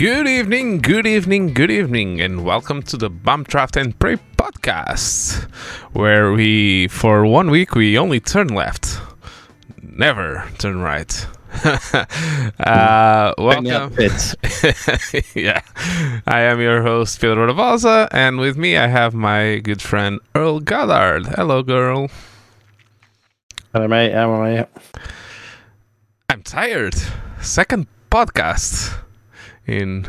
Good evening, good evening, good evening, and welcome to the Bump Draft and Pray podcast, where we, for one week, we only turn left, never turn right. uh, welcome. yeah, I am your host Pedro Rosa, and with me I have my good friend Earl Goddard. Hello, Earl. Hello, mate. How are you? I'm tired. Second podcast in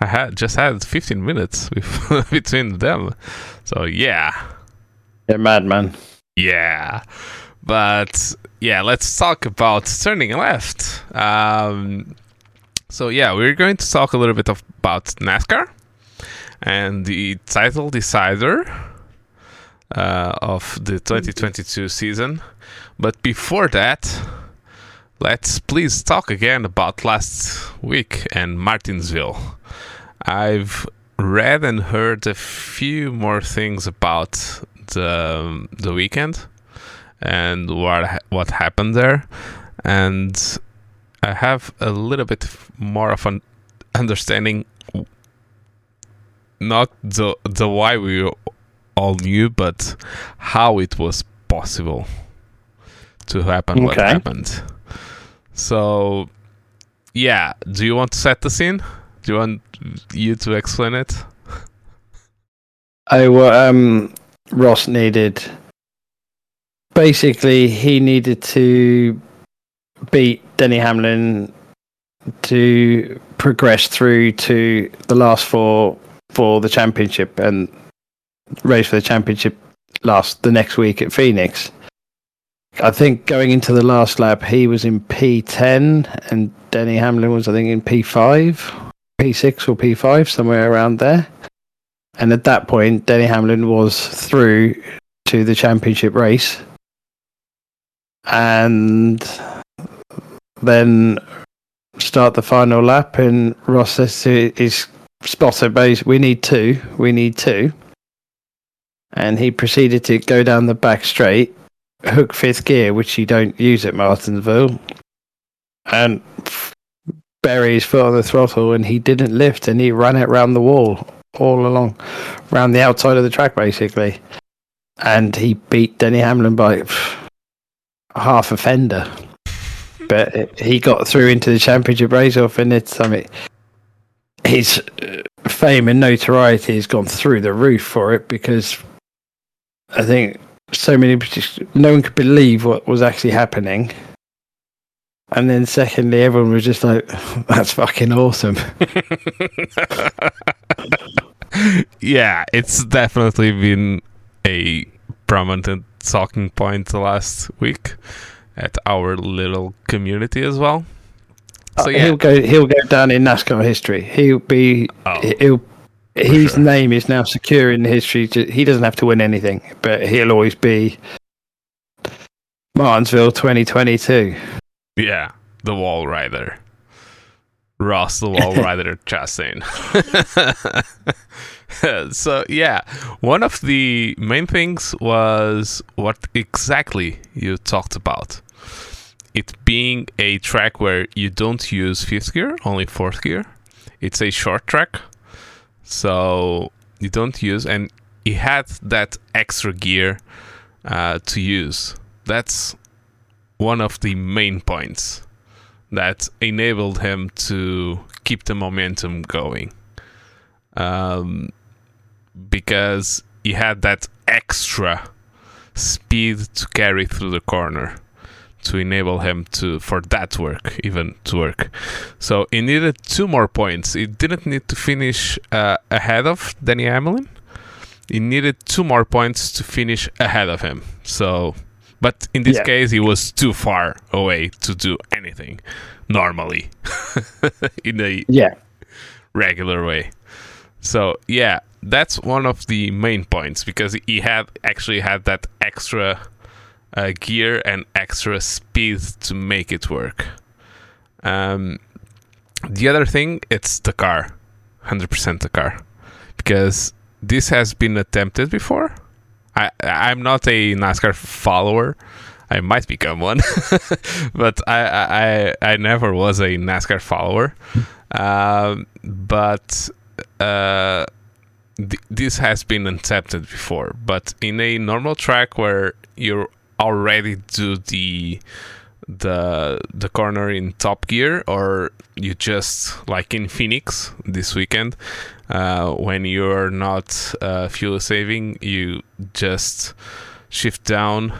I had just had 15 minutes between them. So yeah. You're mad, man. Yeah. But yeah, let's talk about turning left. Um, so yeah, we're going to talk a little bit of, about NASCAR and the title decider uh, of the 2022 season. But before that, let's please talk again about last week and Martinsville. I've read and heard a few more things about the the weekend and what what happened there, and I have a little bit more of an understanding, not the the why we all knew, but how it was possible to happen. Okay. What happened? So, yeah. Do you want to set the scene? Do you want you to explain it? I um, Ross needed. Basically, he needed to beat Denny Hamlin to progress through to the last four for the championship and race for the championship last the next week at Phoenix. I think going into the last lap, he was in P10 and Denny Hamlin was, I think, in P5, P6 or P5, somewhere around there. And at that point, Denny Hamlin was through to the championship race. And then start the final lap, and Ross says to his spotter, we need two, we need two. And he proceeded to go down the back straight hook fifth gear, which you don't use at Martinsville, and bury his foot on the throttle, and he didn't lift, and he ran it round the wall all along, round the outside of the track, basically, and he beat Denny Hamlin by half a fender. But he got through into the championship race off, and it's I mean, his uh, fame and notoriety has gone through the roof for it because I think so many no one could believe what was actually happening and then secondly everyone was just like that's fucking awesome yeah it's definitely been a prominent talking point the last week at our little community as well so uh, yeah. he'll go he'll go down in NASCAR history. He'll be oh. he'll his sure. name is now secure in history. He doesn't have to win anything, but he'll always be Martinsville 2022. Yeah, the Wall Rider. Ross the Wall Rider Chastain. so yeah, one of the main things was what exactly you talked about. It being a track where you don't use fifth gear, only fourth gear. It's a short track so you don't use, and he had that extra gear uh, to use. That's one of the main points that enabled him to keep the momentum going. Um, because he had that extra speed to carry through the corner to enable him to for that work even to work. So he needed two more points. He didn't need to finish uh, ahead of Denny Hamlin. He needed two more points to finish ahead of him. So, but in this yeah. case, he was too far away to do anything normally in a yeah regular way. So yeah, that's one of the main points because he had actually had that extra uh, gear and extra speed to make it work. Um, the other thing, it's the car, hundred percent the car, because this has been attempted before. I I'm not a NASCAR follower. I might become one, but I, I I never was a NASCAR follower. Um, but uh, th- this has been attempted before. But in a normal track where you already do the the the corner in top gear, or you just like in Phoenix this weekend, uh, when you're not uh, fuel saving, you just shift down,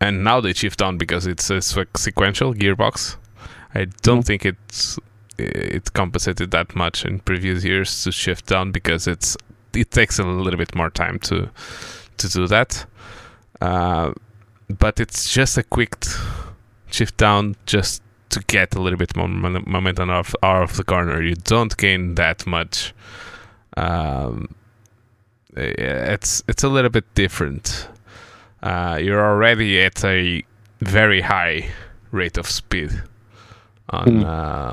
and now they shift down because it's a sequential gearbox. I don't Mhm. think it's it compensated that much in previous years to shift down because it's it takes a little bit more time to to do that. Uh, but it's just a quick shift down just to get a little bit more momentum off, out of the corner. You don't gain that much. Um, it's it's a little bit different. Uh, you're already at a very high rate of speed on Mm. uh,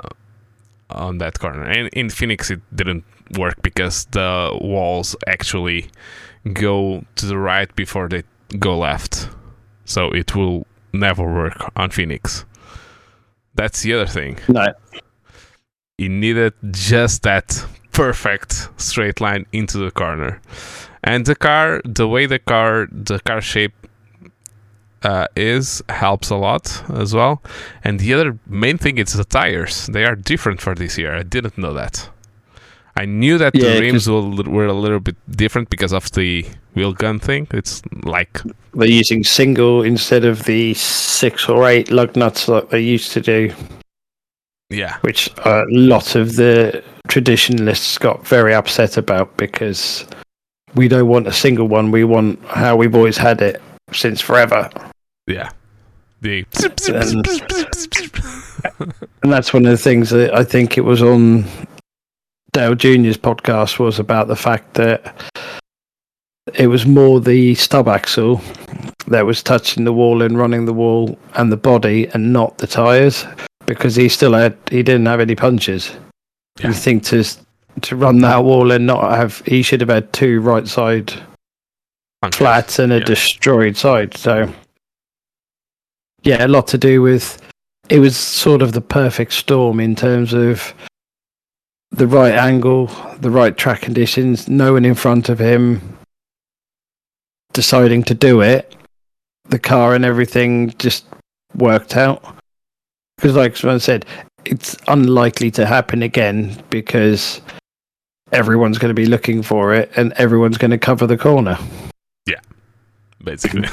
on that corner. And in Phoenix, it didn't work because the walls actually go to the right before they go left. So it will never work on Phoenix. That's the other thing. No. You needed just that perfect straight line into the corner. And the car, the way the car, the car shape uh, is helps a lot as well. And the other main thing is the tires. They are different for this year. I didn't know that. I knew that Yeah, the rims were, were a little bit different because of the wheel gun thing. It's like They're using single instead of the six or eight lug nuts like they used to do, yeah, which a lot of the traditionalists got very upset about because we don't want a single one. We want how we've always had it since forever. yeah. The And that's one of the things that I think it was on Dale Jr.'s podcast was about the fact that it was more the stub axle that was touching the wall and running the wall and the body and not the tyres because he still had he didn't have any punches. Yeah. You think to to run that wall and not have he should have had two right side flats and a Yeah. destroyed side. So, yeah, a lot to do with it was sort of the perfect storm in terms of the right angle, the right track conditions, no one in front of him deciding to do it. The car and everything just worked out. Because, like someone said, it's unlikely to happen again because everyone's going to be looking for it and everyone's going to cover the corner. Yeah, basically.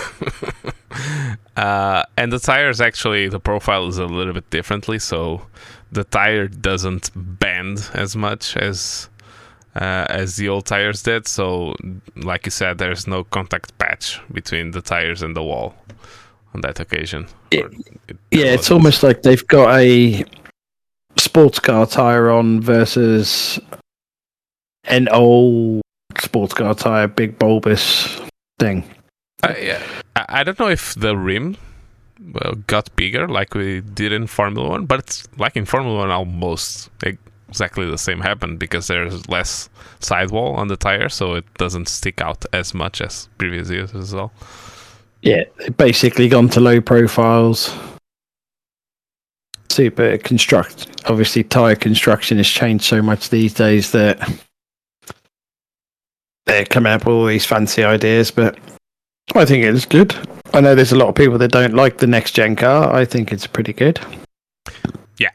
uh, and the tires actually, the profile is a little bit differently, so the tire doesn't bend as much as uh, as the old tires did. So, like you said, there's no contact patch between the tires and the wall on that occasion. Yeah. It- Yeah, it's almost like they've got a sports car tire on versus an old sports car tire, big bulbous thing. Uh, yeah. I don't know if the rim well, got bigger like we did in Formula One, but it's like in Formula One almost exactly the same happened because there's less sidewall on the tire, so it doesn't stick out as much as previous years as well. Yeah, they've basically gone to low profiles. Super construct. Obviously, tire construction has changed so much these days that they're coming up with all these fancy ideas. But I think it's good. I know there's a lot of people that don't like the next gen car. I think it's pretty good. Yeah,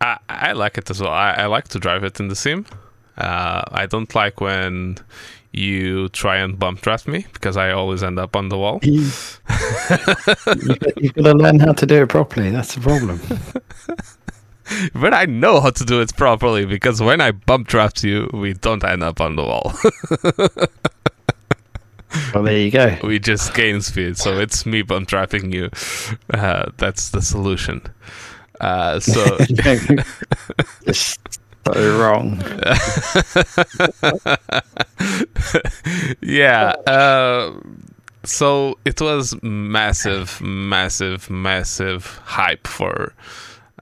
I, I like it as well. I, I like to drive it in the sim. Uh, I don't like when you try and bump draft me because I always end up on the wall. You, you've got to learn how to do it properly. That's the problem. but I know how to do it properly because when I bump draft you, we don't end up on the wall. Well, there you go. we just gain speed. So it's me bump drafting you. Uh, that's the solution. Uh, so so wrong. yeah. Uh, so it was massive, massive, massive hype for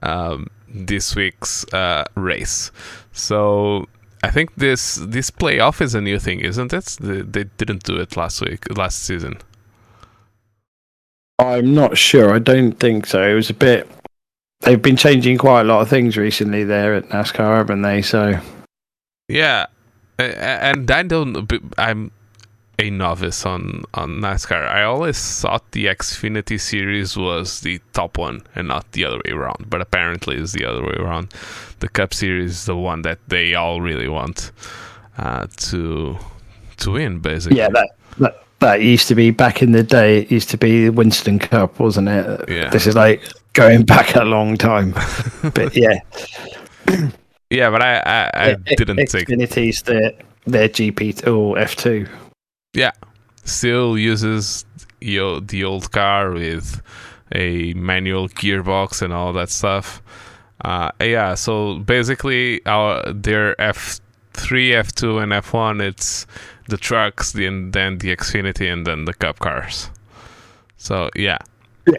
um, this week's uh, race. So I think this this playoff is a new thing, isn't it? They, they didn't do it last week, last season. I'm not sure. I don't think so. It was a bit. they've been changing quite a lot of things recently there at NASCAR, haven't they? So Yeah, and I don't. I'm a novice on on NASCAR. I always thought the Xfinity series was the top one and not the other way around. But apparently, it's the other way around. The Cup Series is the one that they all really want uh, to to win, basically. yeah, that that that used to be back in the day. It used to be the Winston Cup, wasn't it? Yeah. This is like going back a long time, but yeah, yeah. But I I didn't think Xfinity's their their GP or F two. Still uses the, old car with a manual gearbox and all that stuff. Uh, yeah, so basically, our their F three, F two, and F one. It's the trucks, then then the Xfinity, and then the Cup cars. So yeah. Yeah.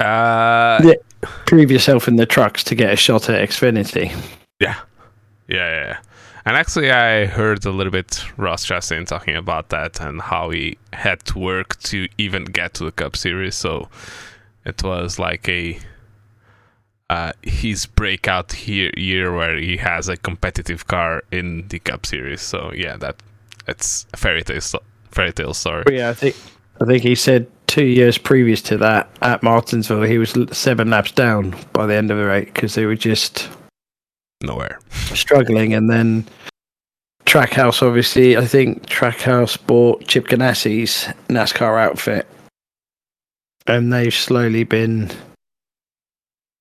Uh, Yeah. Prove yourself in the trucks to get a shot at Xfinity. Yeah, yeah, yeah. And actually, I heard a little bit Ross Chastain talking about that and how he had to work to even get to the Cup Series. So it was like a uh, his breakout here year where he has a competitive car in the Cup Series. So yeah, that it's a fairy tale fairy tale story. Yeah, I think I think he said two years previous to that at Martinsville he was seven laps down by the end of the race because they were just Nowhere. struggling. And then Trackhouse, obviously, I think Trackhouse bought Chip Ganassi's NASCAR outfit, and they've slowly been,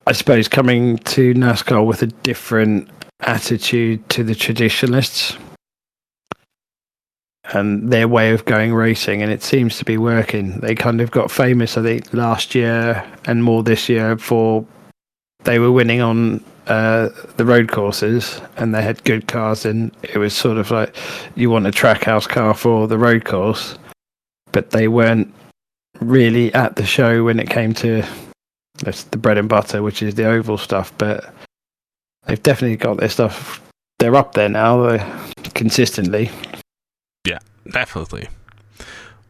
I suppose, coming to NASCAR with a different attitude to the traditionalists and their way of going racing, and it seems to be working. They kind of got famous, I think, last year and more this year for they were winning on uh, the road courses, and they had good cars, and it was sort of like you want a Trackhouse car for the road course, but they weren't really at the show when it came to the bread and butter, which is the oval stuff. But they've definitely got their stuff. They're up there now, uh, consistently. Yeah, definitely.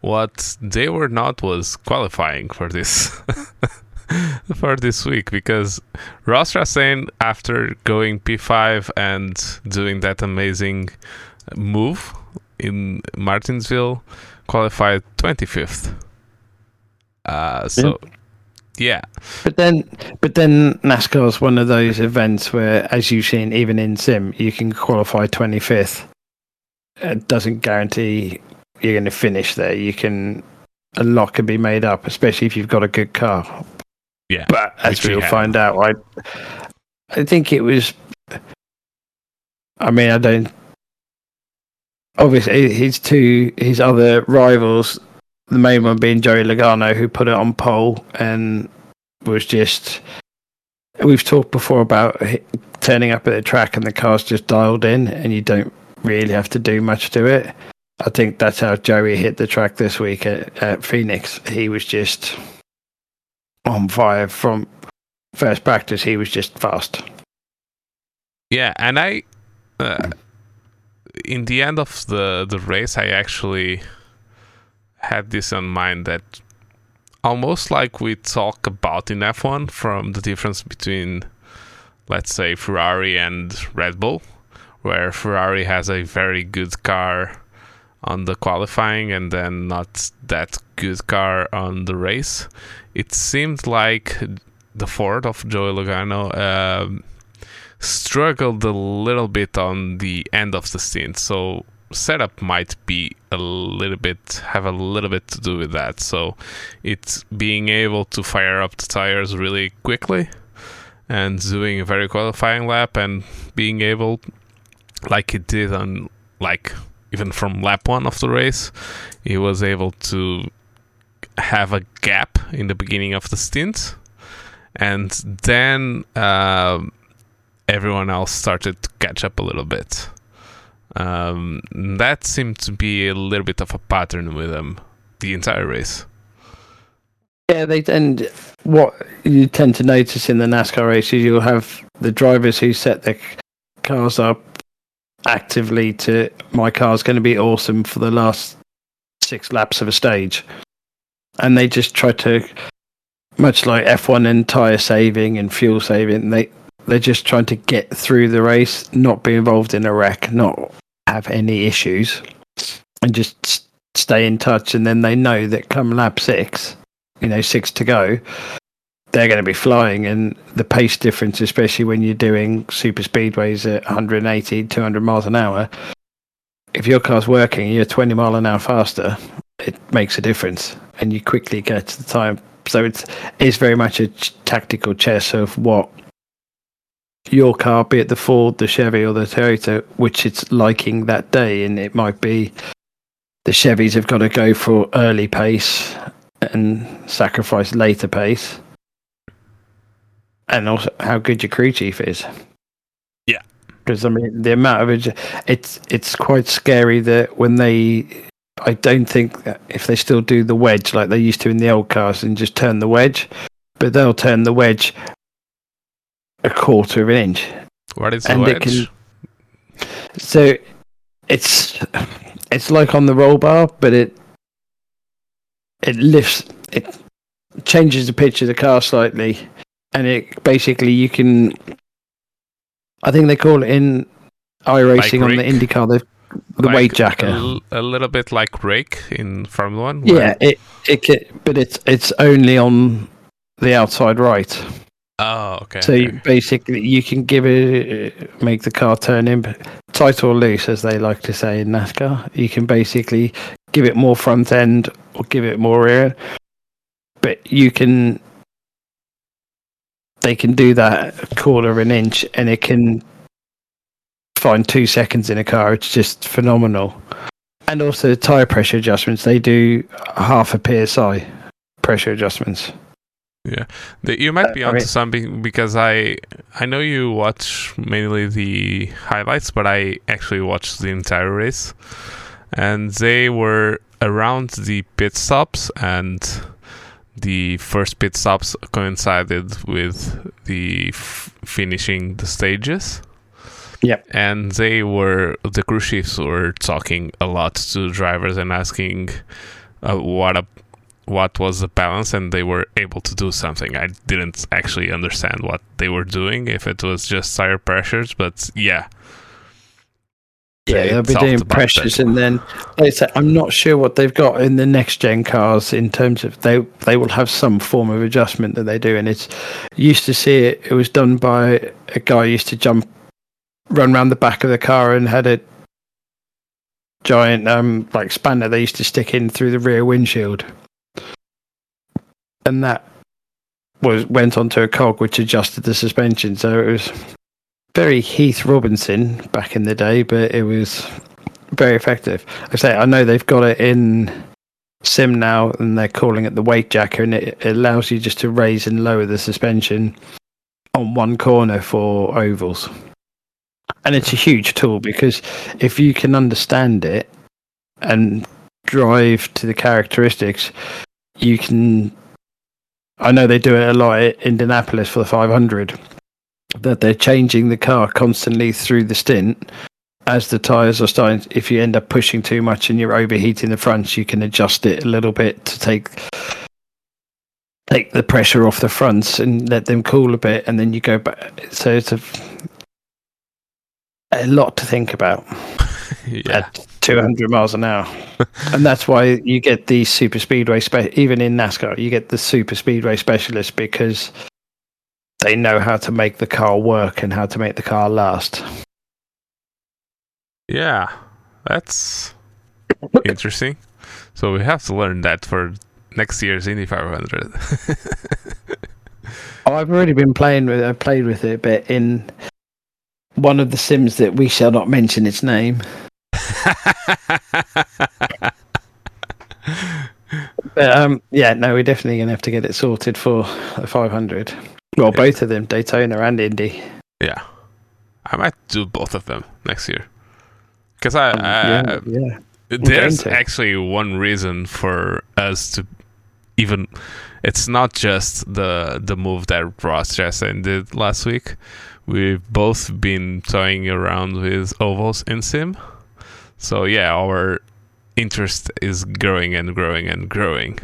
What they were not was qualifying for this for this week because Ross Chastain, after going P5 and doing that amazing move in Martinsville, qualified 25th. Uh, so, yeah. But then, but then NASCAR is one of those events where, as you've seen, even in sim, you can qualify twenty fifth. It doesn't guarantee you're going to finish there. You can a lot can be made up, especially if you've got a good car. Yeah, But as we'll find out, I I think it was. I mean, I don't. Obviously, his two his other rivals, the main one being Joey Logano, who put it on pole and was just. We've talked before about turning up at the track and the car's just dialed in, and you don't really have to do much to it. I think that's how Joey hit the track this week at, at Phoenix. He was just on fire from first practice. He was just fast. Yeah, and I, uh, in the end of the the race, I actually had this in mind that almost like we talk about in F1 from the difference between, let's say, Ferrari and Red Bull, where Ferrari has a very good car on the qualifying and then not that good car on the race. It seemed like the Ford of Joey Logano. Um, struggled a little bit on the end of the stint so setup might be a little bit have a little bit to do with that so it's being able to fire up the tires really quickly and doing a very qualifying lap and being able like it did on like even from lap one of the race he was able to have a gap in the beginning of the stint and then um, everyone else started to catch up a little bit. Um, that seemed to be a little bit of a pattern with them the entire race. Yeah, they and what you tend to notice in the NASCAR races, you'll have the drivers who set their cars up actively to my car's going to be awesome for the last six laps of a stage, and they just try to much like F1 and tire saving and fuel saving, they they're just trying to get through the race, not be involved in a wreck, not have any issues, and just stay in touch. And then they know that come lap six, you know, six to go, they're going to be flying. And the pace difference, especially when you're doing super speedways at 180, 200 miles an hour, if your car's working, you're 20 mile an hour faster, it makes a difference, and you quickly get to the time. So it's it's very much a tactical chess of what your car, be it the Ford, the Chevy, or the Toyota, which it's liking that day, and it might be the Chevys have got to go for early pace and sacrifice later pace, and also how good your crew chief is. Yeah, because I mean the amount of it's it's quite scary that when they. I don't think that if they still do the wedge like they used to in the old cars and just turn the wedge, but they'll turn the wedge a quarter of an inch. What is the wedge? It can, so it's it's like on the roll bar, but it it lifts it changes the pitch of the car slightly, and it basically you can. I think they call it in iRacing like on the IndyCar the the like weight jacker. A, a, little bit like rake in Formula One. Yeah, it it can, but it's it's only on the outside right. Oh, okay. So okay. You basically, you can give it, make the car turn in tight or loose, as they like to say in NASCAR. You can basically give it more front end or give it more rear, but you can. They can do that a quarter of an inch, and it can find two seconds in a car. It's just phenomenal. And also the tire pressure adjustments. They do half a psi pressure adjustments. Yeah, the, you might be uh, onto something because I I know you watch mainly the highlights, but I actually watched the entire race, and they were around the pit stops, and the first pit stops coincided with the f- finishing the stages. Yeah, and they were the crew chiefs were talking a lot to drivers and asking uh, what a what was the balance and they were able to do something. I didn't actually understand what they were doing, if it was just tire pressures, but yeah. Yeah, they'll be doing pressures, and then I say, I'm not sure what they've got in the next gen cars in terms of they they will have some form of adjustment that they do, and it's used to see it. It was done by a guy used to jump, run around the back of the car and had a giant um like spanner they used to stick in through the rear windshield and that was went onto a cog which adjusted the suspension. So it was very Heath Robinson back in the day, but it was very effective. I say I know they've got it in sim now, and they're calling it the weight jacker, and it, it allows you just to raise and lower the suspension on one corner for ovals. And it's a huge tool because if you can understand it and drive to the characteristics, you can I know they do it a lot at Indianapolis for the 500. That they're changing the car constantly through the stint as the tires are starting. If you end up pushing too much and you're overheating the fronts, you can adjust it a little bit to take take the pressure off the fronts and let them cool a bit, and then you go back. So it's a a lot to think about. yeah. At 200 miles an hour. and that's why you get the super speedway, spe- even in NASCAR, you get the super speedway specialists because they know how to make the car work and how to make the car last. Yeah, that's interesting. So we have to learn that for next year's Indy 500. oh, I've already been playing with. I played with it a bit in one of the sims that we shall not mention its name. but um, yeah, no, we're definitely gonna have to get it sorted for the 500. Well, yeah. both of them, Daytona and Indy. Yeah, I might do both of them next year because I, um, yeah, yeah. There's actually one reason for us to even. It's not just the the move that Ross Chastain did last week. We've both been toying around with ovals in sim so yeah, our interest is growing and growing and growing.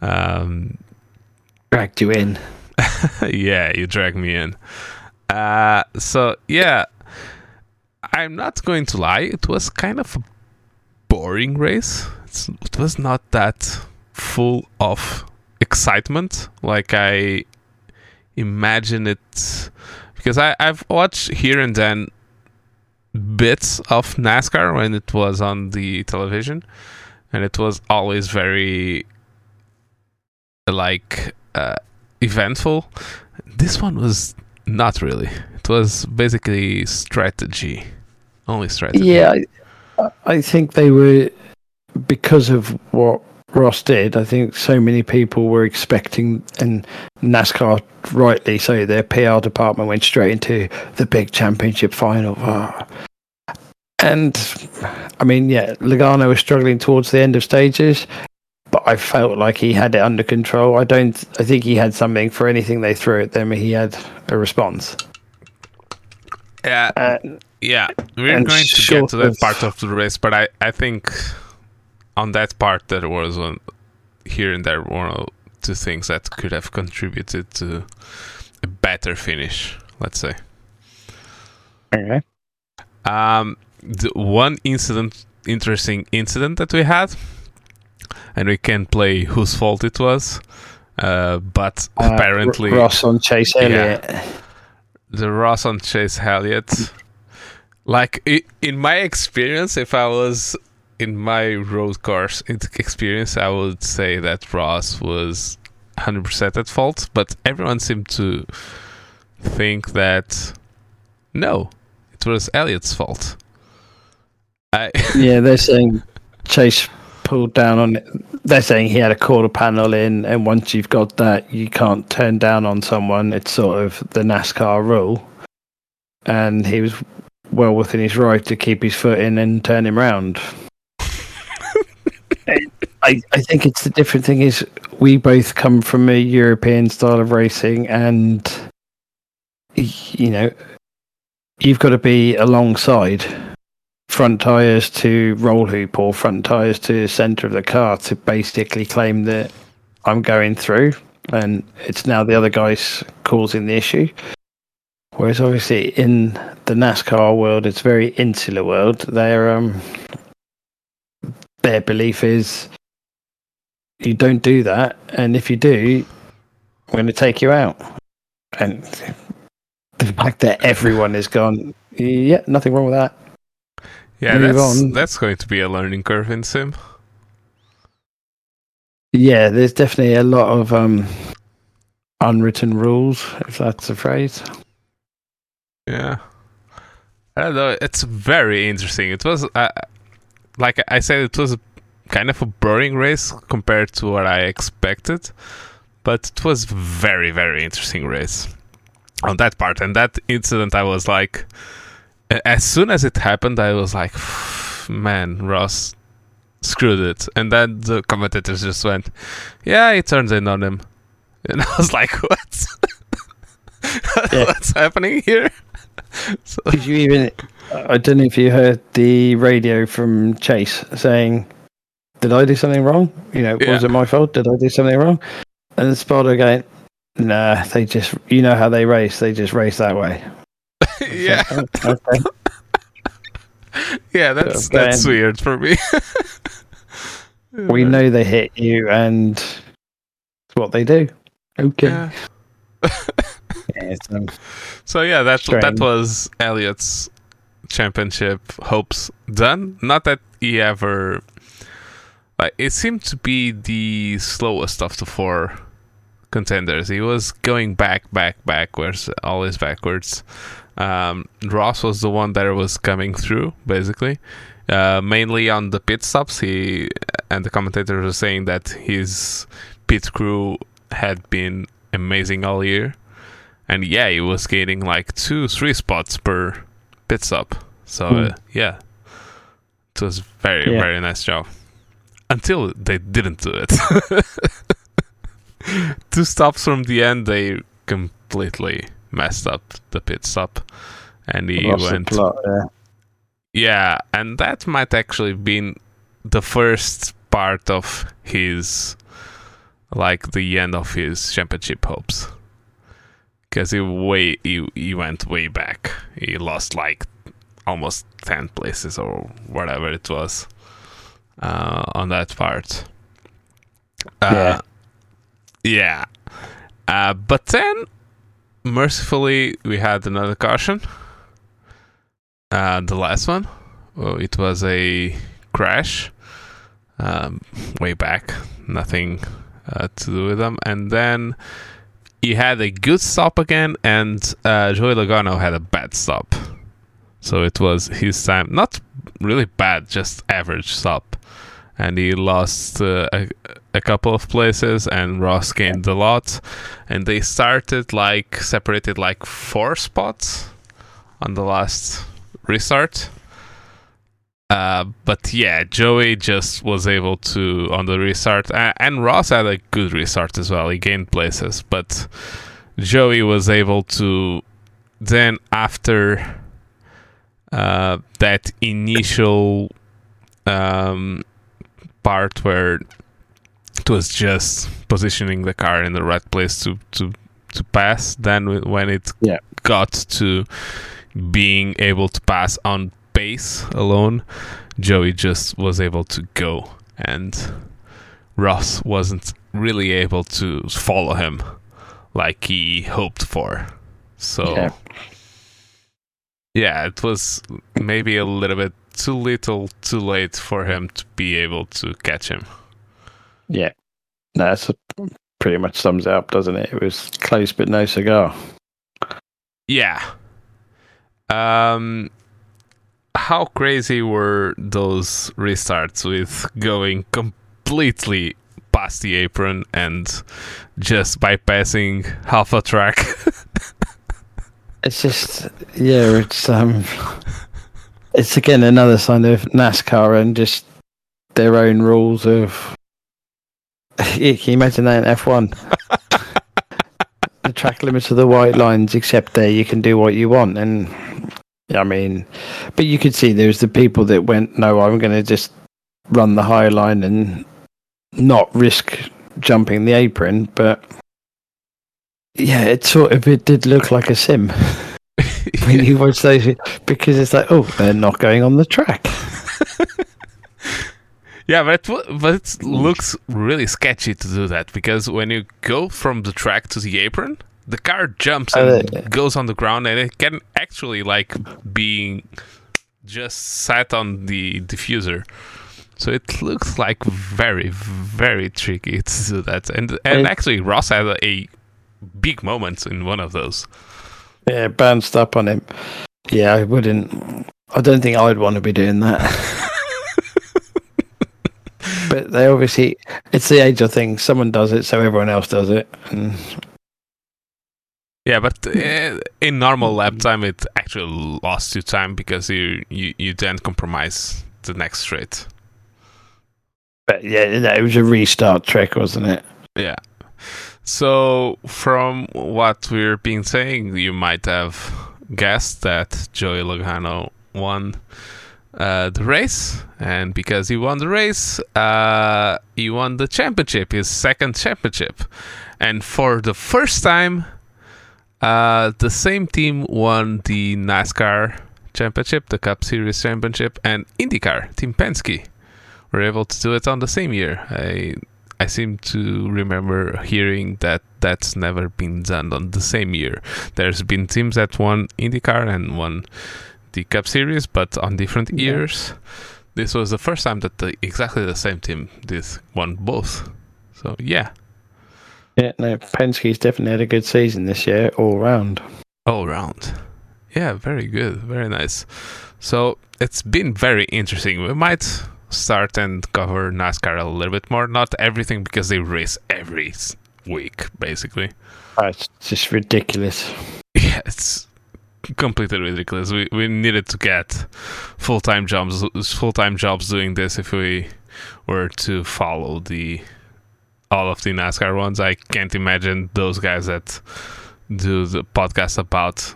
Um, dragged you in. yeah, you dragged me in. Uh, so yeah, I'm not going to lie. It was kind of a boring race. It's, it was not that full of excitement like I imagine it. Because I, I've watched here and then bits of NASCAR when it was on the television, and it was always very like uh, eventful. This one was not really. It was basically strategy, only strategy. Yeah, I, I think they were because of what Ross did. I think so many people were expecting, and NASCAR rightly so. Their PR department went straight into the big championship final. Oh. And I mean, yeah, Logano was struggling towards the end of stages, but I felt like he had it under control. I don't. I think he had something for anything they threw at them. He had a response. Yeah, uh, yeah. We're going to get to that of, part of the race, but I, I think on that part there was one here and there one or two things that could have contributed to a better finish. Let's say. Okay. Um, the one incident, interesting incident that we had, and we can't play whose fault it was. Uh, but uh, apparently, Ross on Chase Elliott. Yeah, the Ross on Chase Elliott. Like in my experience, if I was in my road course experience, I would say that Ross was 100% at fault. But everyone seemed to think that no, it was Elliott's fault. I yeah, they're saying Chase pulled down on it. They're saying he had a quarter panel in, and once you've got that, you can't turn down on someone. It's sort of the NASCAR rule, and he was well within his right to keep his foot in and turn him round. I, I think it's the different thing is we both come from a European style of racing, and you know, you've got to be alongside front tires to roll hoop or front tires to center of the car to basically claim that I'm going through and it's now the other guy's causing the issue. Whereas obviously in the NASCAR world, it's very insular world. Their um, their belief is you don't do that, and if you do, I'm going to take you out. And the fact that everyone is gone, yeah, nothing wrong with that. Yeah, Move that's on. that's going to be a learning curve in sim. Yeah, there's definitely a lot of um, unwritten rules, if that's a phrase. Yeah, I don't know. It's very interesting. It was, uh, like I said, it was kind of a boring race compared to what I expected, but it was very, very interesting race on that part. And that incident, I was like, as soon as it happened, I was like, man, Ross screwed it. And then the commentators just went, yeah, he turns in on him. And I was like, what? Yeah. What's happening here? so, Did you even? I don't know if you heard the radio from Chase saying, "Did I do something wrong? You know, yeah. was it my fault? Did I do something wrong?" And spotter going, "Nah, they just, you know how they race. They just race that way." yeah. okay. yeah, that's that's weird for me. we know they hit you, and it's what they do. Okay. Yeah. yeah, um, so yeah, that strange. that was Elliott's championship hopes done. Not that he ever. Like, it seemed to be the slowest of the four contenders. He was going back, back, backwards, always backwards. Um, Ross was the one that was coming through, basically, uh, mainly on the pit stops. He and the commentators were saying that his pit crew had been amazing all year, and yeah, he was gaining like two, three spots per pit stop. So mm. uh, yeah, it was very, yeah. very nice job. Until they didn't do it. two stops from the end, they completely messed up the pit stop, and he Lost went. Plot, yeah. yeah, and that might actually been the first part of his like the end of his championship hopes because he way he, he went way back. He lost like almost ten places or whatever it was uh, on that part. Uh, yeah. Uh, but then, mercifully, we had another caution. Uh, the last one, well, it was a crash um, way back. Nothing uh, to do with them. And then he had a good stop again, and uh, Joey Logano had a bad stop. So it was his time. Not really bad, just average stop. And he lost uh, a, a couple of places, and Ross gained a lot. And they started like separated like four spots on the last restart. Uh, but yeah, Joey just was able to on the restart, uh, and Ross had a good restart as well. He gained places, but Joey was able to then after uh, that initial um, part where it was just positioning the car in the right place to to to pass. Then when it Yeah. got to being able to pass on pace alone, Joey just was able to go, and Ross wasn't really able to follow him like he hoped for. So Yeah. yeah, it was maybe a little bit too little, too late for him to be able to catch him. Yeah. That's pretty much sums it up, doesn't it? It was close but no cigar. Yeah. Um how crazy were those restarts with going completely past the apron and just bypassing half a track? It's just yeah, it's um it's again another sign of NASCAR and just their own rules of can you imagine that in F one? the track limits are the white lines, except there you can do what you want and I mean but you could see there's the people that went, No, I'm gonna just run the high line and not risk jumping the apron, but yeah, it sort of it did look like a sim when you watch those because it's like, oh, they're not going on the track. Yeah, but it, but it looks really sketchy to do that because when you go from the track to the apron, the car jumps and yeah. goes on the ground, and it can actually like being just sat on the diffuser. So it looks like very, very tricky to do that. And and actually, Ross had a, a big moment in one of those. Yeah, bounced up on him. Yeah, I wouldn't. I don't think I'd want to be doing that. but they obviously, it's the age of things. Someone does it, so everyone else does it. And Yeah, but uh, in normal lap time, it actually lost you time because you, you, you then compromise the next straight. but yeah, it was a restart trick, wasn't it? Yeah. So, from what we're been saying, you might have guessed that Joey Logano won uh, the race, and because he won the race, uh, he won the championship, his second championship, and for the first time, uh, the same team won the NASCAR championship, the Cup Series championship, and IndyCar. Team Penske were able to do it on the same year. I I seem to remember hearing that that's never been done on the same year. There's been teams that won IndyCar and won the Cup Series, but on different Yeah. years. This was the first time that the, exactly the same team did won both. So yeah, Yeah, no, Penske's definitely had a good season this year, all round. all round. Yeah, very good, very nice. So it's been very interesting. We might start and cover NASCAR a little bit more. Not everything because they race every week, basically. Oh, it's just ridiculous. Yeah, it's completely ridiculous. We we needed to get full time jobs full time jobs doing this if we were to follow the all of the NASCAR ones. I can't imagine those guys that do the podcast about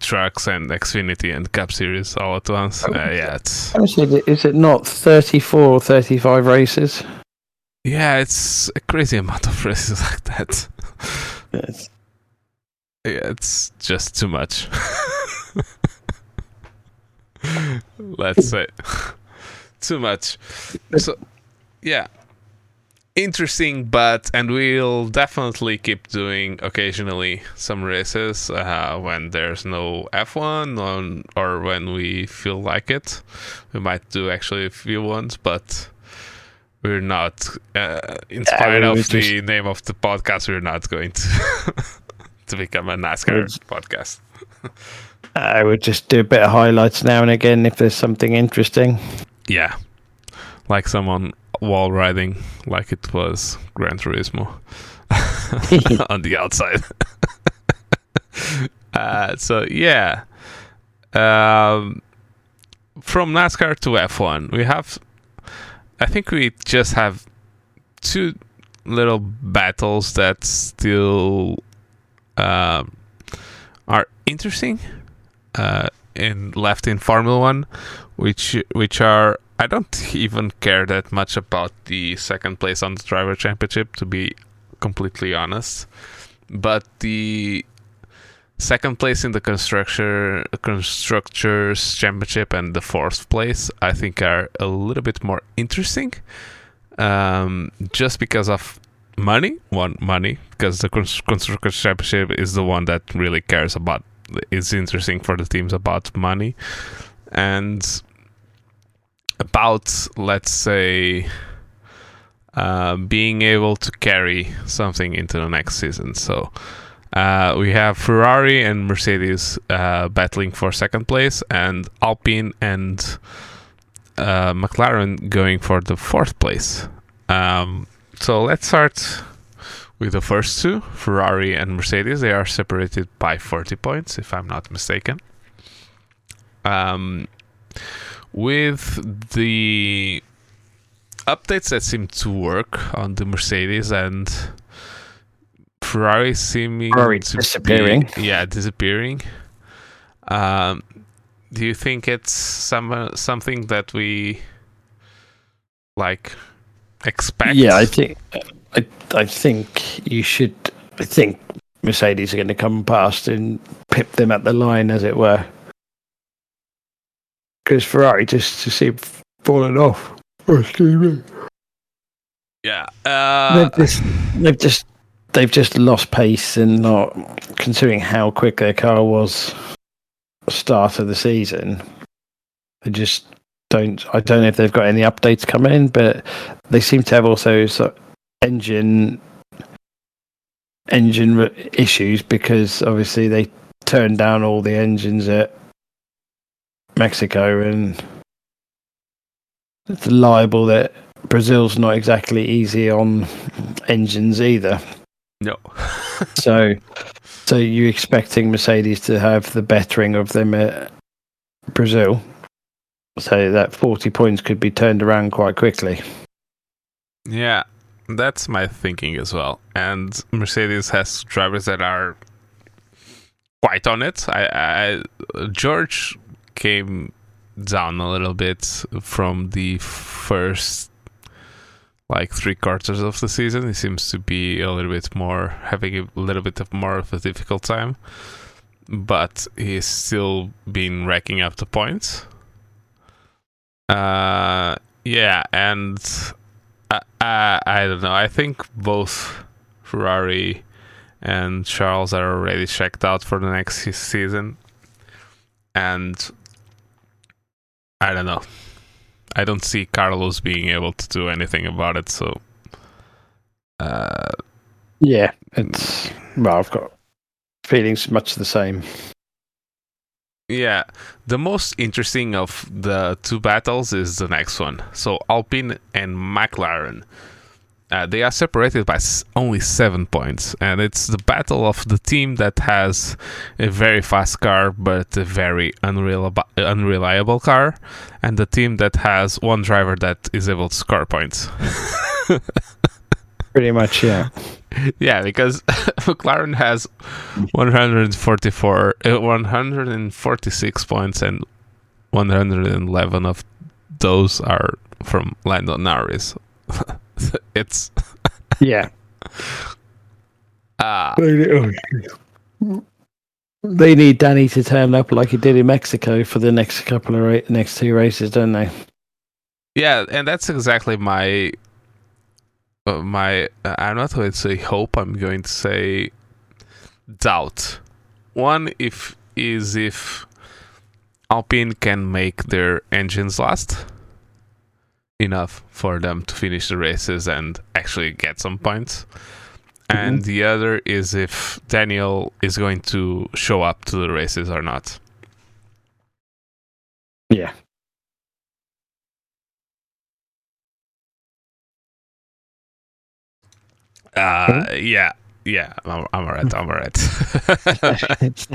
trucks and Xfinity and Cup Series all at once. Uh, yeah, it's is it not 34 or 35 races? Yeah, it's a crazy amount of races like that. Yes. Yeah, it's just too much. Let's say too much. So, yeah, interesting, but and we'll definitely keep doing occasionally some races uh, when there's no F1 on, or when we feel like it. We might do actually a few ones, but we're not. Uh, in spite of the just- name of the podcast, we're not going to to become a NASCAR Would- podcast. I would just do a bit of highlights now and again if there's something interesting. Yeah, like someone wall riding, like it was Gran Turismo on the outside. uh, so yeah, um, from NASCAR to F1, we have. I think we just have two little battles that still um, are interesting uh, in left in Formula One, which which are I don't even care that much about the second place on the driver championship to be completely honest, but the second place in the constructor constructors championship and the fourth place I think are a little bit more interesting, um, just because of money. One money because the constructors championship is the one that really cares about is interesting for the teams about money and about let's say uh, being able to carry something into the next season so uh, we have Ferrari and Mercedes uh, battling for second place, and Alpine and uh, McLaren going for the fourth place. Um, so let's start with the first two Ferrari and Mercedes. They are separated by 40 points, if I'm not mistaken. Um, with the updates that seem to work on the Mercedes and Ferrari seeming Ferrari to disappearing. Be, yeah, disappearing. Um, do you think it's some something that we like expect? Yeah, I think I I think you should. I think Mercedes are going to come past and pip them at the line, as it were. Because Ferrari just to see falling off. Oh, excuse me. yeah. Uh, they've just they've just they've just lost pace and not considering how quick their car was start of the season. They just don't. I don't know if they've got any updates coming in, but they seem to have also so engine engine issues because obviously they turned down all the engines at Mexico and it's liable that Brazil's not exactly easy on engines either. no. So, so you expecting Mercedes to have the bettering of them at Brazil? So that forty points could be turned around quite quickly. Yeah, that's my thinking as well. And Mercedes has drivers that are quite on it. I, I George came down a little bit from the first like three quarters of the season. He seems to be a little bit more having a little bit of more of a difficult time, but he's still been racking up the points. Uh, yeah, and I, I, I don't know. I think both Ferrari and Charles are already checked out for the next season, and I don't know. I don't see Carlos being able to do anything about it. So, uh, Yeah, it's well, I've got feelings much the same. yeah, the most interesting of the two battles is the next one. So Alpine and McLaren. Uh, they are separated by s- only seven points, and it's the battle of the team that has a very fast car but a very unreliable, unreliable car, and the team that has one driver that is able to score points. Pretty much, yeah. yeah, because McLaren has 144, uh, 146 points, and 111 of those are from Lando Norris. it's Yeah. uh They need Danny to turn up like he did in Mexico for the next couple of ra- next two races, don't they? yeah, and that's exactly my uh, my uh, I'm not going to say hope. I'm going to say doubt. One, if is if Alpine can make their engines last enough for them to finish the races and actually get some points. And the other is if Daniel is going to show up to the races or not. Yeah. Uh, yeah, yeah, I'm, I'm alright. I'm alright.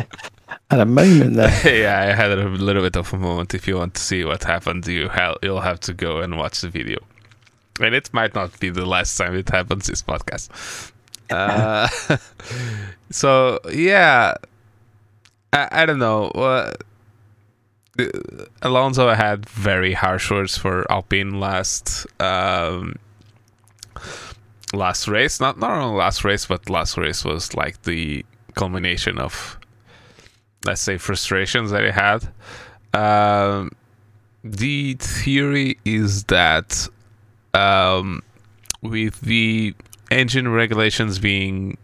At a moment there. yeah, I had a little bit of a moment. If you want to see what happened, you ha- you'll have to go and watch the video. And it might not be the last time it happens this podcast. Uh, so yeah, I, I don't know. Uh, Alonso had very harsh words for Alpine last um, last race. Not not only last race, but last race was like the culmination of let's say frustrations that he had. Um, the theory is that um, with the engine regulations being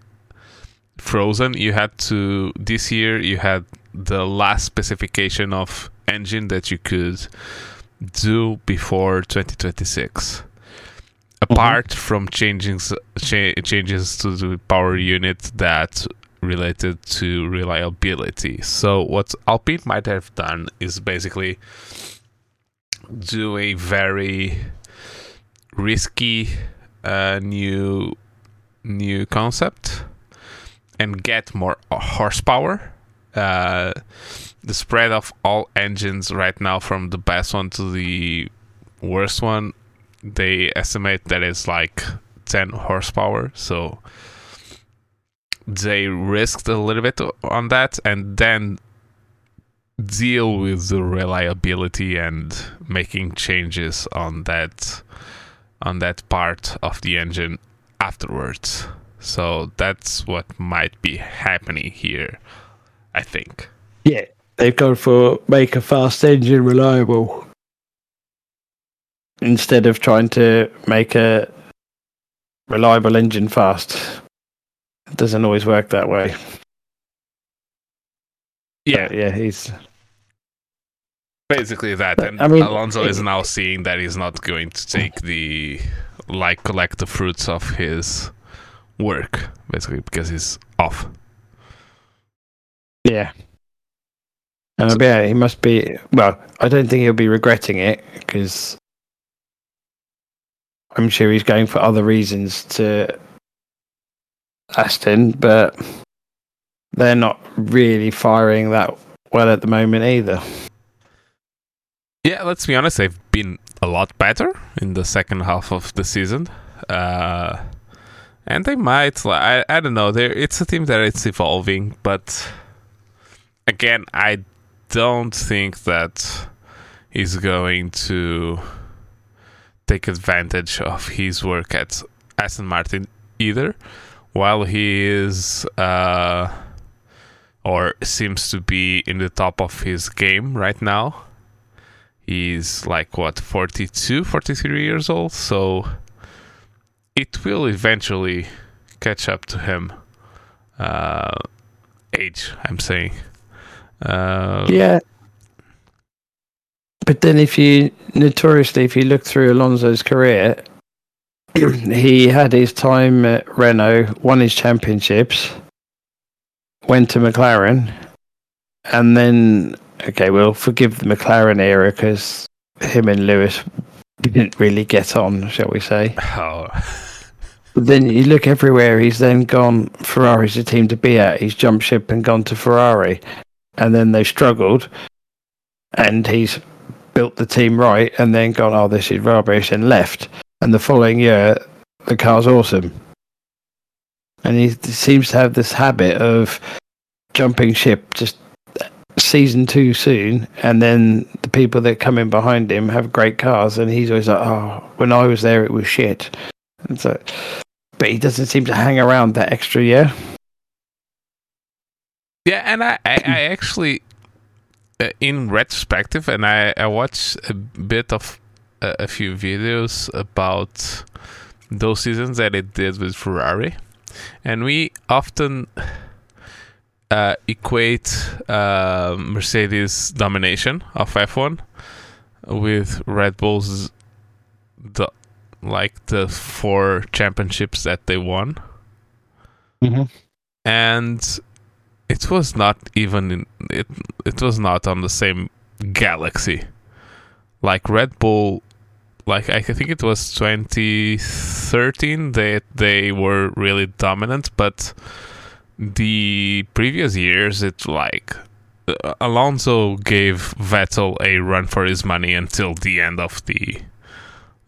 frozen, you had to this year you had the last specification of engine that you could do before 2026 apart from changes cha- changes to the power unit that related to reliability. So what Alpine might have done is basically do a very risky uh, new new concept and get more horsepower. Uh, the spread of all engines right now from the best one to the worst one they estimate that it's like 10 horsepower so they risked a little bit on that and then deal with the reliability and making changes on that on that part of the engine afterwards so that's what might be happening here i think Yeah. They've gone for make a fast engine reliable instead of trying to make a reliable engine fast. It doesn't always work that way. yeah But yeah, he's basically that and I mean, alonso is now seeing that he's not going to take the like collect the fruits of his work basically because he's off yeah. Um, and yeah, he must be. Well, I don't think he'll be regretting it because I'm sure he's going for other reasons to Aston, but they're not really firing that well at the moment either. Yeah, let's be honest, they've been a lot better in the second half of the season. Uh, and they might, I, I don't know, it's a team that it's evolving, but again, I don't think that he's going to take advantage of his work at Aston Martin either, while he is, uh, or seems to be in the top of his game right now he's like what 42 43 years old so it will eventually catch up to him uh age i'm saying uh Yeah. But then, if you notoriously, if you look through Alonso's career, he had his time at Renault, won his championships, went to McLaren, and then okay, we'll forgive the McLaren era because him and Lewis didn't really get on, shall we say? oh, But then you look everywhere. He's then gone. Ferrari's the team to be at. He's jumped ship and gone to Ferrari, and then they struggled, and he's built the team right, and then gone. Oh, this is rubbish, and left. And the following year, the car's awesome. And he seems to have this habit of jumping ship just season too soon, and then the people that come in behind him have great cars, and he's always like, "Oh, when I was there, it was shit." And so, but he doesn't seem to hang around that extra year. Yeah, and I, I, I actually, uh, in retrospective, and I, I watched a bit of uh, a few videos about those seasons that it did with Ferrari, and we often uh, equate uh, Mercedes' domination of F1 with Red Bull's the like the four championships that they won, Mm-hmm. and it was not even in, it. It was not on the same galaxy. Like Red Bull, like I think it was 2013 that they were really dominant, but the previous years it like uh, Alonso gave Vettel a run for his money until the end of the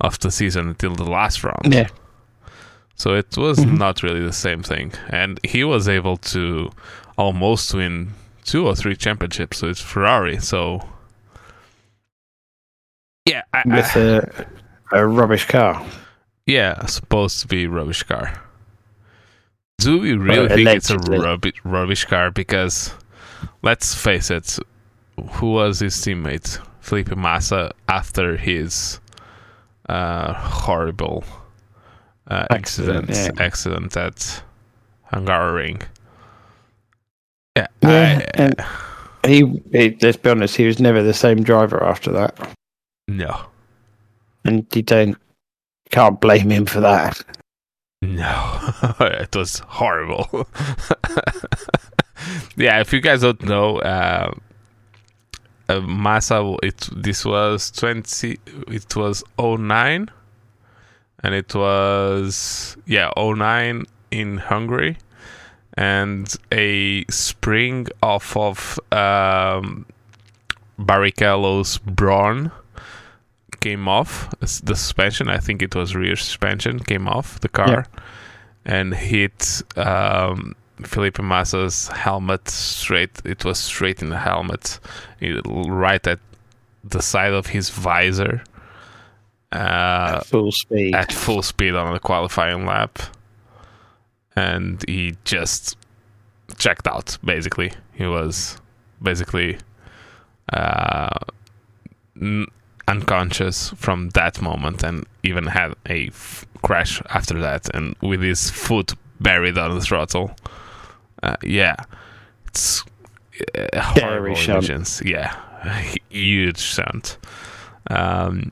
of the season until the last round. Yeah. So it was Mhm. not really the same thing. And he was able to almost win two or three championships with Ferrari. So yeah, I, I- With a, a rubbish car. yeah, supposed to be rubbish car. Do we really Well, think it's a rubbish, rubbish car? Because let's face it, who was his teammate, Felipe Massa, after his uh, horrible uh, Accident, accident, yeah. accident at Hungaroring? Yeah, Yeah, I- and he, he. Let's be honest, he was never the same driver after that, no, and you don't can't blame him for that. No, it was horrible. yeah, if you guys don't know, uh, uh, Massa, it this was twenty, it was 09 and it was yeah 09 in Hungary, and a spring off of um, Barrichello's Braun came off. The suspension i think it was rear suspension came off the car and hit um Felipe Massa's helmet straight it was straight in the helmet it- right at the side of his visor uh At full speed. at full speed on the qualifying lap. And he just checked out basically. He was basically uh, n- unconscious from that moment and even had a f- crash after that and with his foot buried on the throttle uh, yeah it's uh, horrible shunt. yeah huge shunt um,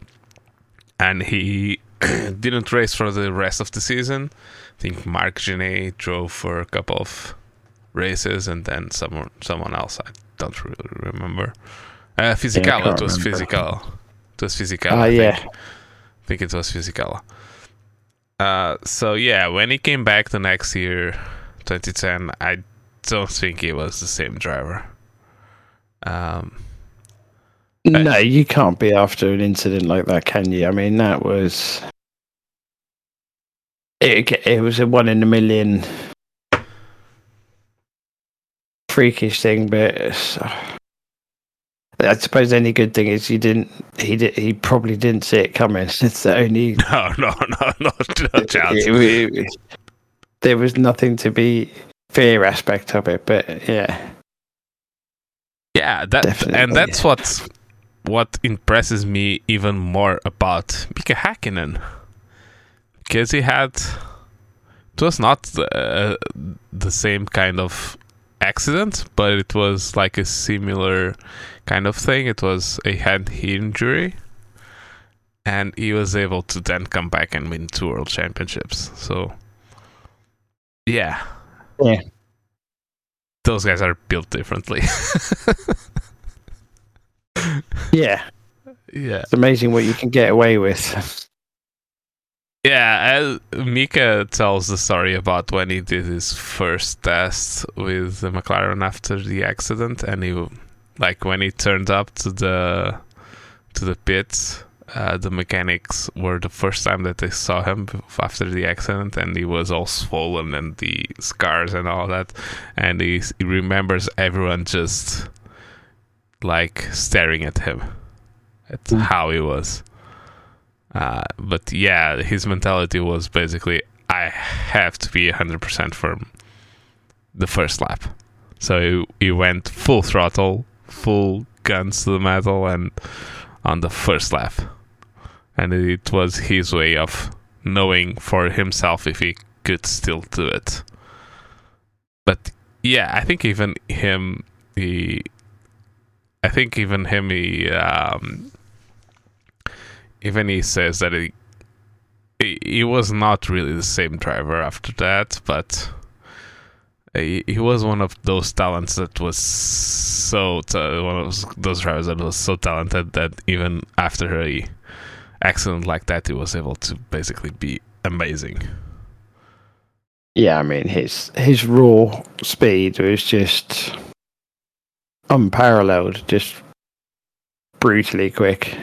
and he didn't race for the rest of the season. I think Marc Gené drove for a couple of races, and then someone someone else. I don't really remember. Uh, Physical. can't it was remember. physical. It was physical. Ah, I yeah. think. I think it was physical. Uh, so yeah, when he came back the next year, 2010, I don't think he was the same driver. Um, No, you can't be after an incident like that, can you? I mean, that was it. It was a one in a million freakish thing, but it's- I suppose any good thing is you didn't. He did. He probably didn't see it coming. It's the only. no, no, no, no, no chance. it- it- it- there was nothing to be fear aspect of it, but yeah, Yeah, that Definitely. and that's what what impresses me even more about Mika Hakkinen because he had it was not the, the same kind of accident, but it was like a similar kind of thing. It was a head injury, and he was able to then come back and win two world championships. So, yeah, Yeah. those guys are built differently. yeah, yeah. it's amazing what you can get away with. Yeah, uh, Mika tells the story about when he did his first test with the McLaren after the accident, and he, like, when he turned up to the to the pits, uh, the mechanics were the first time that they saw him after the accident, and he was all swollen and the scars and all that, and he, he remembers everyone just like staring at him, at Mm. how he was. Uh, but yeah, his mentality was basically, I have to be 100% from the first lap. So he, he went full throttle, full guns to the metal, and on the first lap. And it was his way of knowing for himself if he could still do it. But yeah, I think even him, he, I think even him, he, um, even he says that he, he, was not really the same driver after that, but he, he was one of those talents that was so one of those drivers that was so talented that even after a accident like that, he was able to basically be amazing. Yeah, I mean his his raw speed was just unparalleled, just brutally quick.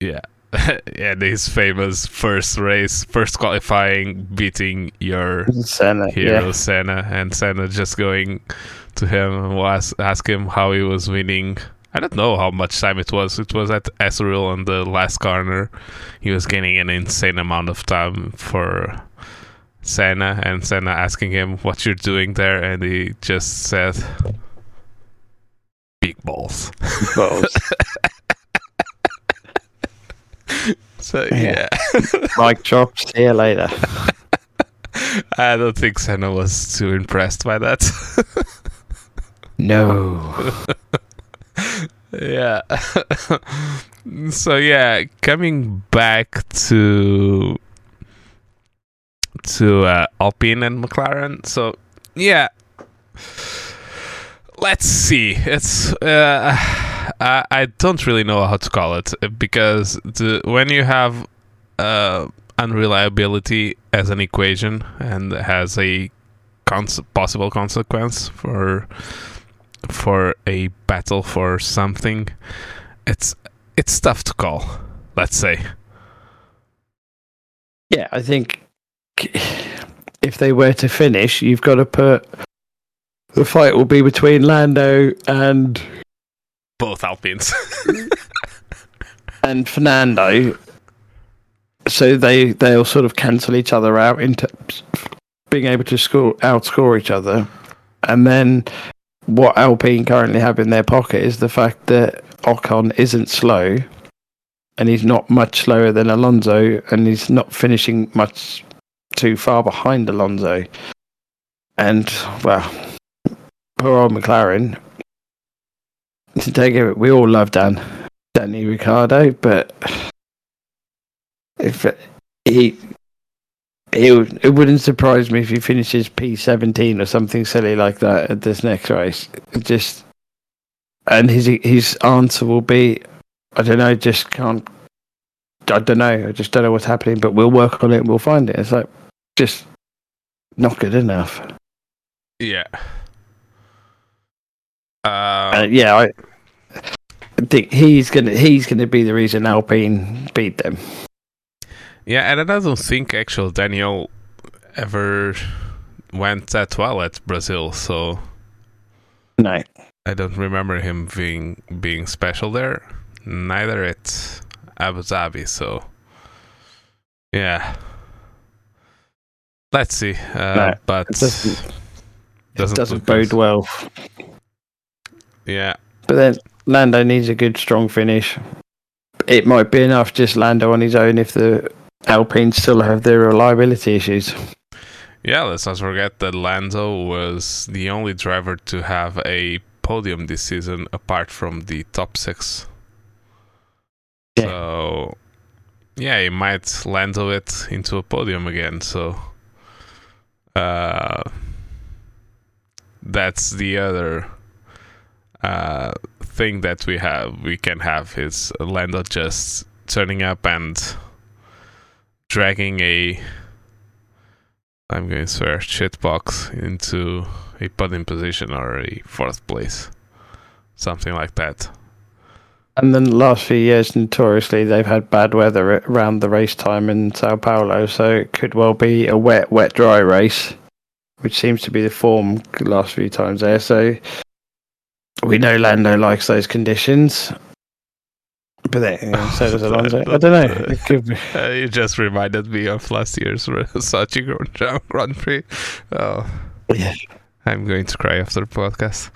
Yeah. and his famous first race, first qualifying, beating your Senna, hero yeah. Senna, and Senna just going to him and was ask him how he was winning. I don't know how much time it was. It was at Estoril on the last corner. He was gaining an insane amount of time for Senna, and Senna asking him what you're doing there, and he just said, "Big balls." Balls. So yeah. Yeah. Mic drop. See you later. I don't think Senna was too impressed by that. No. yeah. so yeah, coming back to to uh, Alpine and McLaren. So yeah, let's see. It's uh, I, I don't really know how to call it because the, when you have uh, unreliability as an equation and has a cons- possible consequence for for a battle for something, it's it's tough to call. Let's say. Yeah, I think if they were to finish, you've got to put the fight will be between Lando and both Alpines. and Fernando. So they they'll sort of cancel each other out into being able to score outscore each other, and then what Alpine currently have in their pocket is the fact that Ocon isn't slow, and he's not much slower than Alonso, and he's not finishing much too far behind Alonso. And well, poor old McLaren. To take it, we all love Dan, Danny Ricciardo, but if he, he, it wouldn't surprise me if he finishes P seventeen or something silly like that at this next race. Just, and his his answer will be, I don't know, just can't. I don't know. I just don't know what's happening, but we'll work on it we'll find it. It's like just not good enough. yeah. Uh, Uh, yeah, I think he's gonna he's gonna be the reason Alpine beat them. yeah, and I don't think actual Daniel ever went that well at Brazil, so No, I don't remember him being being special there. Neither at Abu Dhabi, so yeah. Let's see, uh, No, but it doesn't, doesn't it doesn't bode well. Yeah, But then Lando needs a good strong finish. It might be enough just Lando on his own if the Alpines still have their reliability issues. yeah. Let's not forget that Lando was the only driver to have a podium this season, apart from the top six. Yeah. So yeah, he might Lando it into a podium again. So uh, that's the other thing that we have. We can have is Lando just turning up and dragging a I'm going to swear shitbox into a podium position or a fourth place, something like that. And then the last few years, notoriously, they've had bad weather around the race time in Sao Paulo, so it could well be a wet, wet, dry race, which seems to be the form the last few times there. So we know Lando likes those conditions. But then, so does Alonso. I don't know. It could be. Uh, you just reminded me of last year's Sochi Grand- Grand Prix. Oh, Yeah. I'm going to cry after the podcast.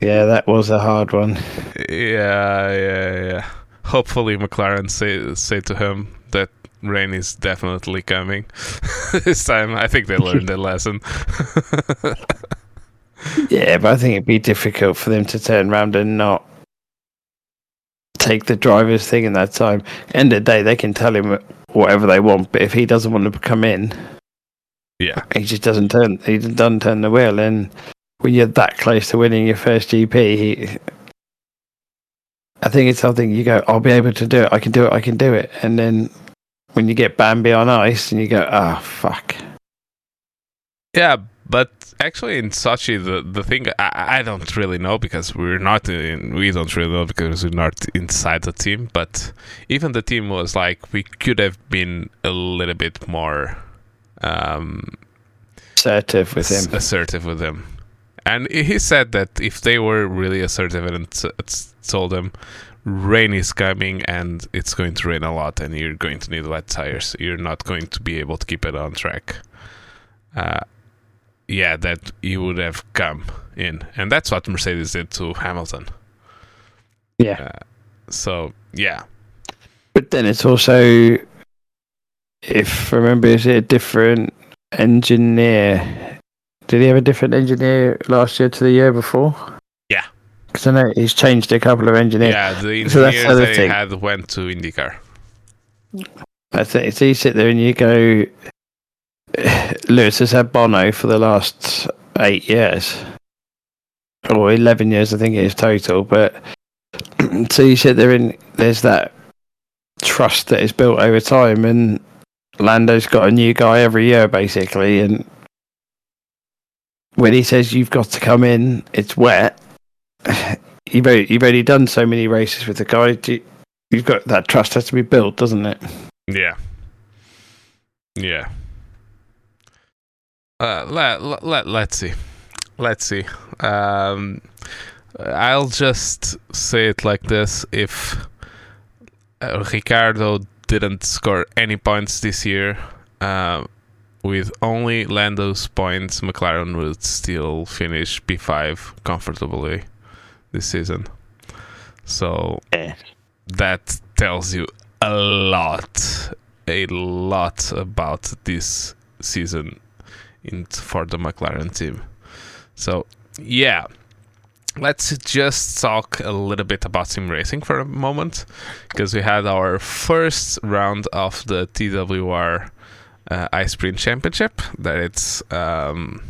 yeah, that was a hard one. yeah, yeah, yeah. Hopefully, McLaren say say to him that rain is definitely coming this time. I think they learned their lesson. Yeah, but I think it'd be difficult for them to turn around and not take the driver's thing in that time. End of the day, they can tell him whatever they want, but if he doesn't want to come in, yeah, he just doesn't turn. He doesn't turn the wheel, and when you're that close to winning your first GP, he. I think it's something you go. I'll be able to do it. I can do it. I can do it. And then when you get Bambi on ice, and you go, "Ah, oh, fuck." Yeah, but actually in Sochi, the the thing I, I don't really know because we're not in, we don't really know because we're not inside the team. But even the team was like we could have been a little bit more um, assertive with him. Assertive with him, and he said that if they were really assertive and told him rain is coming and it's going to rain a lot and you're going to need wet tires, you're not going to be able to keep it on track. Uh, yeah, that he would have come in, and that's what Mercedes did to Hamilton. Yeah. Uh, so yeah, but then it's also, if I remember, is it a different engineer? Did he have a different engineer last year to the year before? Yeah, because I know he's changed a couple of engineers. Yeah, the engineers so they thing. had went to IndyCar. I think so. You sit there and you go, Lewis has had Bono for the last eight years, or eleven years, I think it is total. But so you sit there and there's that trust that is built over time, and Lando's got a new guy every year basically, and when he says you've got to come in, it's wet. You've only, you've already done so many races with the guy. You've got that trust has to be built, doesn't it? Yeah. Yeah. Uh, let, let, let's see. Let's see. Um, I'll just say it like this if uh, Ricciardo didn't score any points this year, uh, with only Lando's points, McLaren would still finish P5 comfortably this season. So that tells you a lot, a lot about this season in for the McLaren team. So yeah, let's just talk a little bit about sim racing for a moment because we had our first round of the TWR uh, iSprint Championship. That it's um,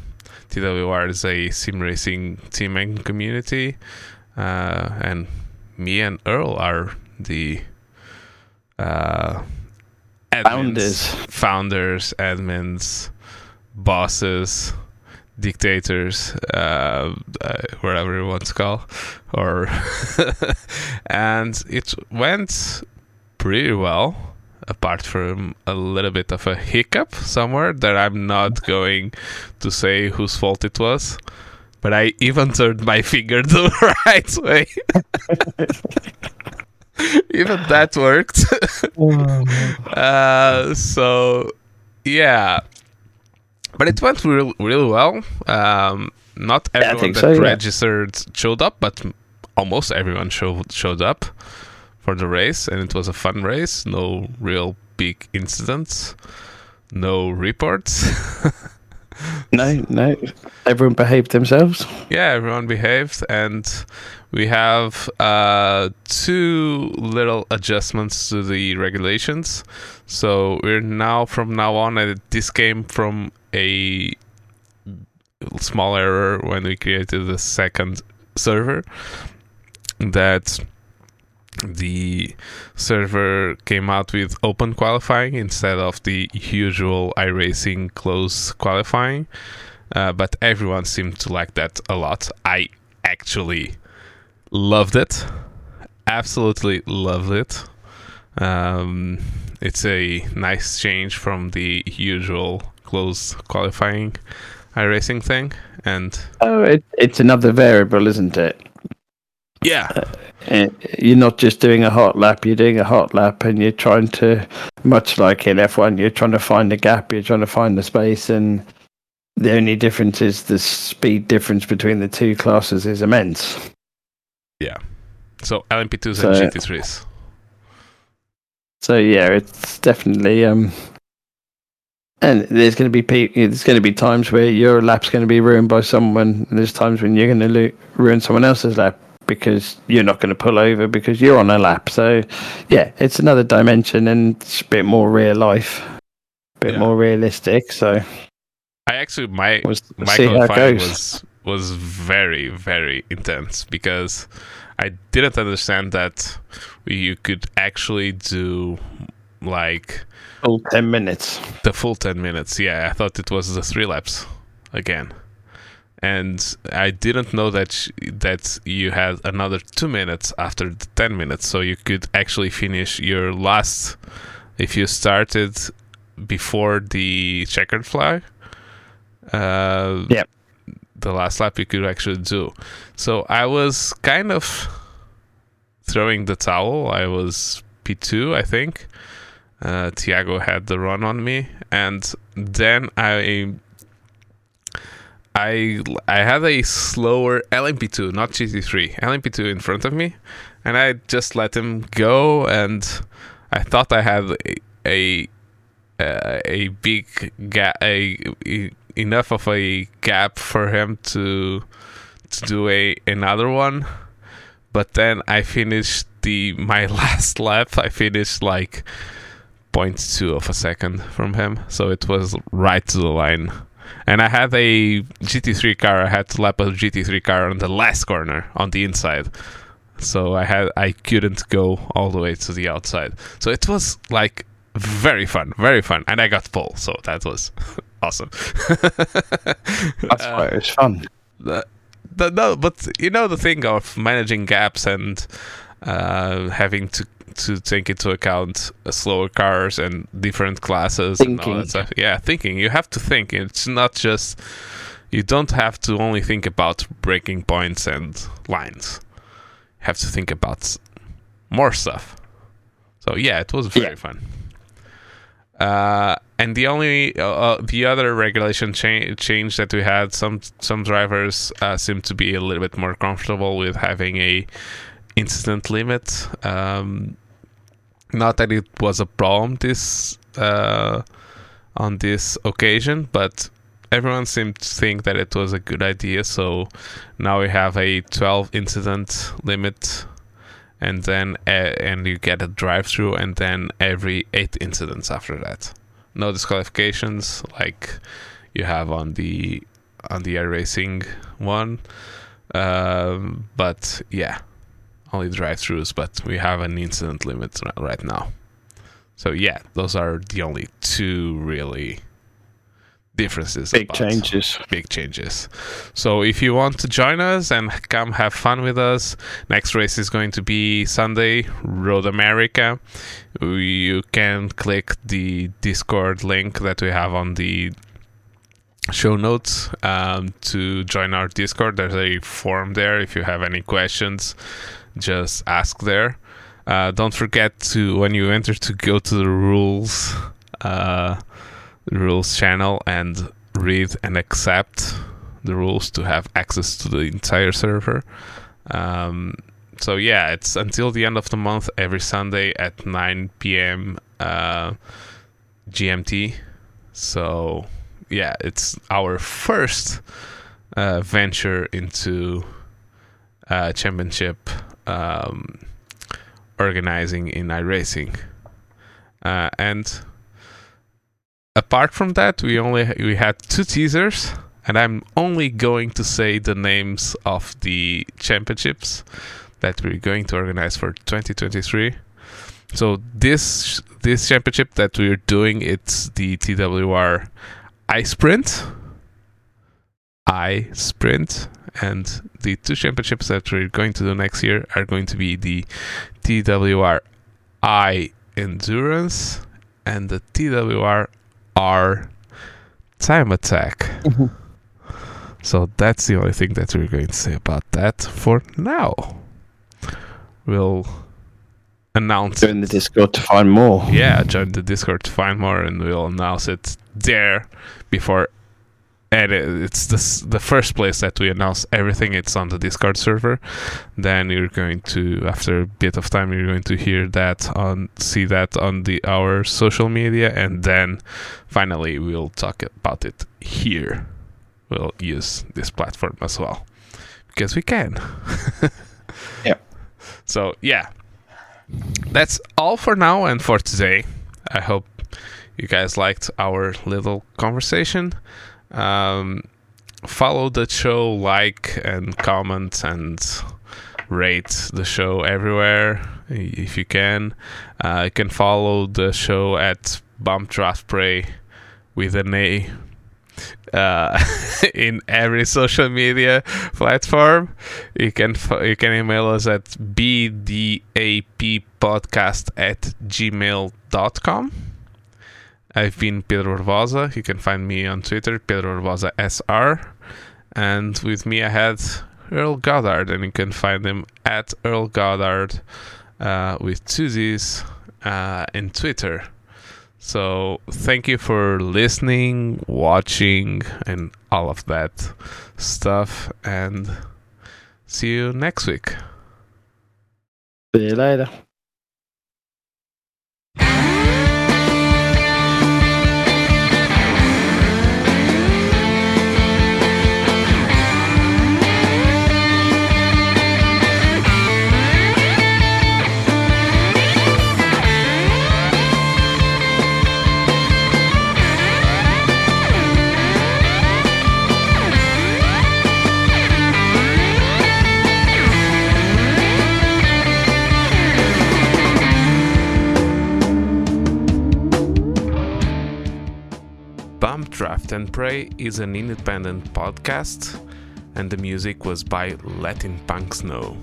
TWR is a sim racing team and community, uh, and me and Earl are the uh, admins, founders, founders, admins bosses, dictators, uh, uh, whatever you want to call, or and it went pretty well. Apart from a little bit of a hiccup somewhere that I'm not going to say whose fault it was, but I even turned my finger the right way. even that worked. uh, so yeah, but it went real, really well. Um, not everyone yeah, that so, yeah. registered showed up, but almost everyone showed showed up for the race, and it was a fun race. No real big incidents, no reports. no, no, everyone behaved themselves. Yeah, everyone behaved, and we have uh, two little adjustments to the regulations. So we're now from now on, and this came from a small error when we created the second server that the server came out with open qualifying instead of the usual iRacing close qualifying. Uh, but everyone seemed to like that a lot. I actually loved it. Absolutely loved it. Um, it's a nice change from the usual close qualifying iRacing thing. And oh, it, it's another variable, isn't it? Yeah. Uh, you're not just doing a hot lap, you're doing a hot lap and you're trying to, much like in F1, you're trying to find the gap, you're trying to find the space. And the only difference is the speed difference between the two classes is immense. Yeah. So LMP2s so, and GT3s. So yeah, it's definitely um and there's going to be pe- there's going to be times where your lap's going to be ruined by someone and there's times when you're going to lo- ruin someone else's lap because you're not going to pull over because you're on a lap so yeah it's another dimension and it's a bit more real life a bit yeah. more realistic so i actually my my qualifying was was very very intense because i didn't understand that you could actually do like full 10 minutes. The full 10 minutes, yeah. I thought it was the three laps again. And I didn't know that that you had another two minutes after the 10 minutes, so you could actually finish your last if you started before the checkered flag. Uh, yeah, the last lap you could actually do. So I was kind of throwing the towel. I was P2, I think, uh, Tiago had the run on me, and then I I I had a slower LMP2, not GT3, LMP2 in front of me, and I just let him go, and I thought I had a a, uh, a big gap, a, a, enough of a gap for him to to do a another one, but then I finished the my last lap. I finished like 0.2 of a second from him, so it was right to the line. And I had a GT3 car. I had to lap a GT3 car on the last corner on the inside, so I had I couldn't go all the way to the outside. So it was like very fun, very fun, and I got pole, so that was awesome. That's why it's fun. The, the, no, but you know the thing of managing gaps and uh, having to to take into account slower cars and different classes thinking. and all that stuff. Yeah, thinking. You have to think. It's not just you don't have to only think about breaking points and lines. You have to think about more stuff. So yeah, it was very yeah. fun. Uh, and the only uh, uh, the other regulation cha- change that we had some some drivers uh, seem to be a little bit more comfortable with having a incident limit um, not that it was a problem this uh, on this occasion, but everyone seemed to think that it was a good idea. So now we have a 12 incident limit, and then uh, and you get a drive through, and then every eight incidents after that. No disqualifications like you have on the on the iRacing one. Um, but yeah, only drive-throughs, but we have an incident limit right now. So yeah, those are the only two really differences. Big changes. Big changes. So if you want to join us and come have fun with us, next race is going to be Sunday, Road America. You can click the Discord link that we have on the show notes um, to join our Discord. There's a form there if you have any questions just ask there. Uh, don't forget to when you enter to go to the rules uh, rules channel and read and accept the rules to have access to the entire server. Um, so yeah, it's until the end of the month every Sunday at 9 p.m. Uh, GMT. So yeah, it's our first uh, venture into uh, championship um, organizing in iRacing. Uh, and apart from that, we only we had two teasers, and I'm only going to say the names of the championships that we're going to organize for 2023. So this this championship that we're doing, it's the TWR I Sprint, I Sprint, and the two championships that we're going to do next year are going to be the TWR I Endurance and the TWR R Time Attack. Mm-hmm. So that's the only thing that we're going to say about that for now. we'll announce Join the Discord to find more. yeah join the discord to find more and we'll announce it there before and it's the, the first place that we announce everything it's on the discord server then you're going to after a bit of time you're going to hear that on see that on the our social media and then finally we'll talk about it here we'll use this platform as well because we can Yeah. so yeah that's all for now and for today. I hope you guys liked our little conversation. Um, follow the show, like and comment and rate the show everywhere if you can. Uh, you can follow the show at Bump Draft Pray with an A uh, in every social media platform. You can you can email us at bdappodcast at gmail.com. I've been Pedro Barbosa. You can find me on Twitter, Pedro Barbosa SR. And with me I had Earl Goddard, and you can find him at Earl Goddard uh, with two Z's uh, in Twitter. So thank you for listening, watching, and all of that stuff. And see you next week. See you later. Draft and Pray is an independent podcast, and the music was by Lettin' Punks Know.